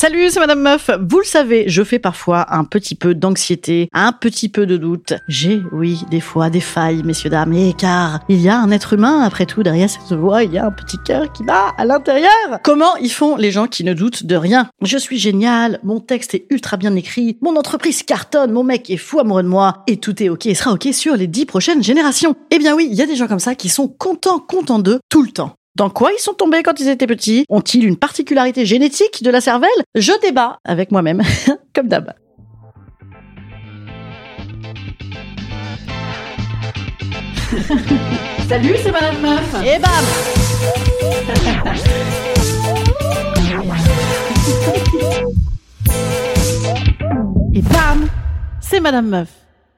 Salut, c'est Madame Meuf. Vous le savez, je fais parfois un petit peu d'anxiété, un petit peu de doute. J'ai, oui, des fois des failles, messieurs, dames, et car il y a un être humain, après tout, derrière cette voix, il y a un petit cœur qui bat à l'intérieur. Comment ils font les gens qui ne doutent de rien? Je suis génial, mon texte est ultra bien écrit, mon entreprise cartonne, mon mec est fou amoureux de moi, et tout est ok et sera ok sur les dix prochaines générations. Eh bien oui, il y a des gens comme ça qui sont contents, contents d'eux tout le temps. Dans quoi ils sont tombés quand ils étaient petits? Ont-ils une particularité génétique de la cervelle? Je débat avec moi-même, comme d'hab. Salut, c'est Madame Meuf. Et bam! Et bam! C'est Madame Meuf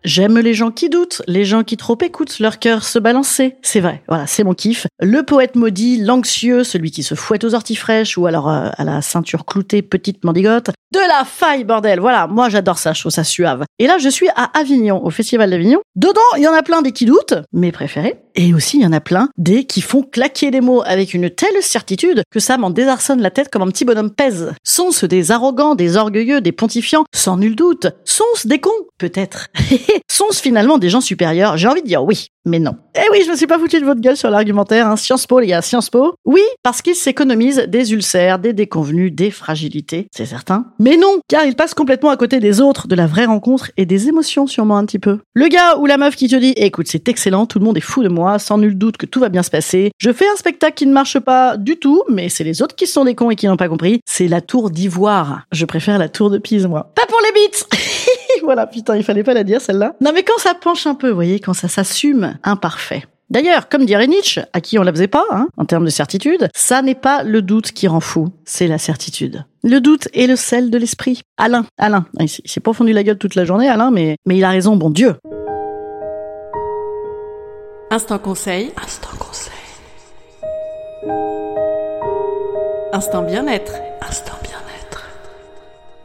J'aime les gens qui doutent, les gens qui trop écoutent leur cœur se balancer. C'est vrai, voilà, c'est mon kiff. Le poète maudit, l'anxieux, celui qui se fouette aux orties fraîches ou alors euh, à la ceinture cloutée petite mendigote. De la faille, bordel Voilà, moi j'adore ça, je trouve ça suave. Et là, je suis à Avignon, au Festival d'Avignon. Dedans, il y en a plein des qui doutent, mes préférés. Et aussi, il y en a plein des qui font claquer des mots avec une telle certitude que ça m'en désarçonne la tête comme un petit bonhomme pèse. Sont-ce des arrogants, des orgueilleux, des pontifiants? Sans nul doute. Sont-ce des cons? Peut-être. Sont-ce finalement des gens supérieurs? J'ai envie de dire oui, mais non. Eh oui, je me suis pas foutu de votre gueule sur l'argumentaire. Hein. Sciences Po, les gars, Sciences Po. Oui, parce qu'ils s'économisent des ulcères, des déconvenus, des fragilités, c'est certain. Mais non, car ils passent complètement à côté des autres, de la vraie rencontre et des émotions sûrement un petit peu. Le gars ou la meuf qui te dit écoute, c'est excellent, tout le monde est fou de moi, sans nul doute que tout va bien se passer. Je fais un spectacle qui ne marche pas du tout, mais c'est les autres qui sont des cons et qui n'ont pas compris. C'est la tour d'ivoire. Je préfère la tour de Pise, moi. Pas pour les bites Voilà, putain, il fallait pas la dire celle-là. Non mais quand ça penche un peu, vous voyez, quand ça s'assume imparfait. D'ailleurs, comme dirait Nietzsche, à qui on la faisait pas, hein, en termes de certitude, ça n'est pas le doute qui rend fou, c'est la certitude. Le doute est le sel de l'esprit. Alain, Alain, il s'est pas fondu la gueule toute la journée, Alain, mais, mais il a raison, bon Dieu. Instant conseil. Instant conseil. Instant bien-être. Instant bien-être.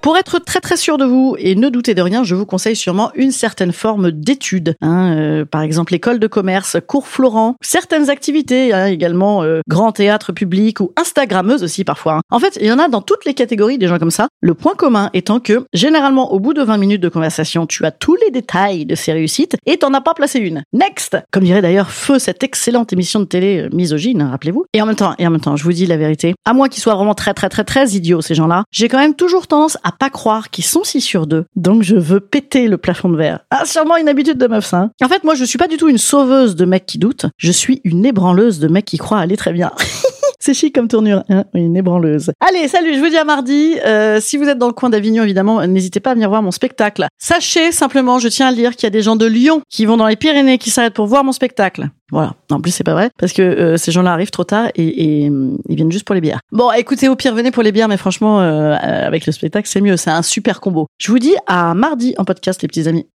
Pour être très très sûr de vous et ne doutez de rien, je vous conseille sûrement une certaine forme d'étude. Hein, euh, par exemple, école de commerce, cours Florent, certaines activités, hein, également euh, grand théâtre public ou Instagrammeuse aussi parfois. Hein. En fait, il y en a dans toutes les catégories des gens comme ça. Le point commun étant que généralement au bout de 20 minutes de conversation, tu as tous les détails de ces réussites et t'en as pas placé une. Next, comme dirait d'ailleurs Feu cette excellente émission de télé euh, misogyne, rappelez-vous. Et en même temps, et en même temps, je vous dis la vérité, à moins qu'ils soient vraiment très très très très idiots ces gens-là, j'ai quand même toujours tendance à pas croire qu'ils sont si sur d'eux. Donc je veux péter le plafond de verre. Ah, sûrement une habitude de meuf, ça. Hein. En fait, moi, je suis pas du tout une sauveuse de mecs qui doutent. Je suis une ébranleuse de mecs qui croient aller très bien. C'est chic comme tournure, hein une ébranleuse. Allez, salut, je vous dis à mardi. Euh, si vous êtes dans le coin d'Avignon, évidemment, n'hésitez pas à venir voir mon spectacle. Sachez simplement, je tiens à le dire, qu'il y a des gens de Lyon qui vont dans les Pyrénées, qui s'arrêtent pour voir mon spectacle. Voilà. En plus, c'est pas vrai, parce que euh, ces gens-là arrivent trop tard et, euh, ils viennent juste pour les bières. Bon, écoutez, au pire, venez pour les bières, mais franchement, avec le spectacle, c'est mieux. C'est un super combo. Je vous dis à mardi en podcast, les petits amis.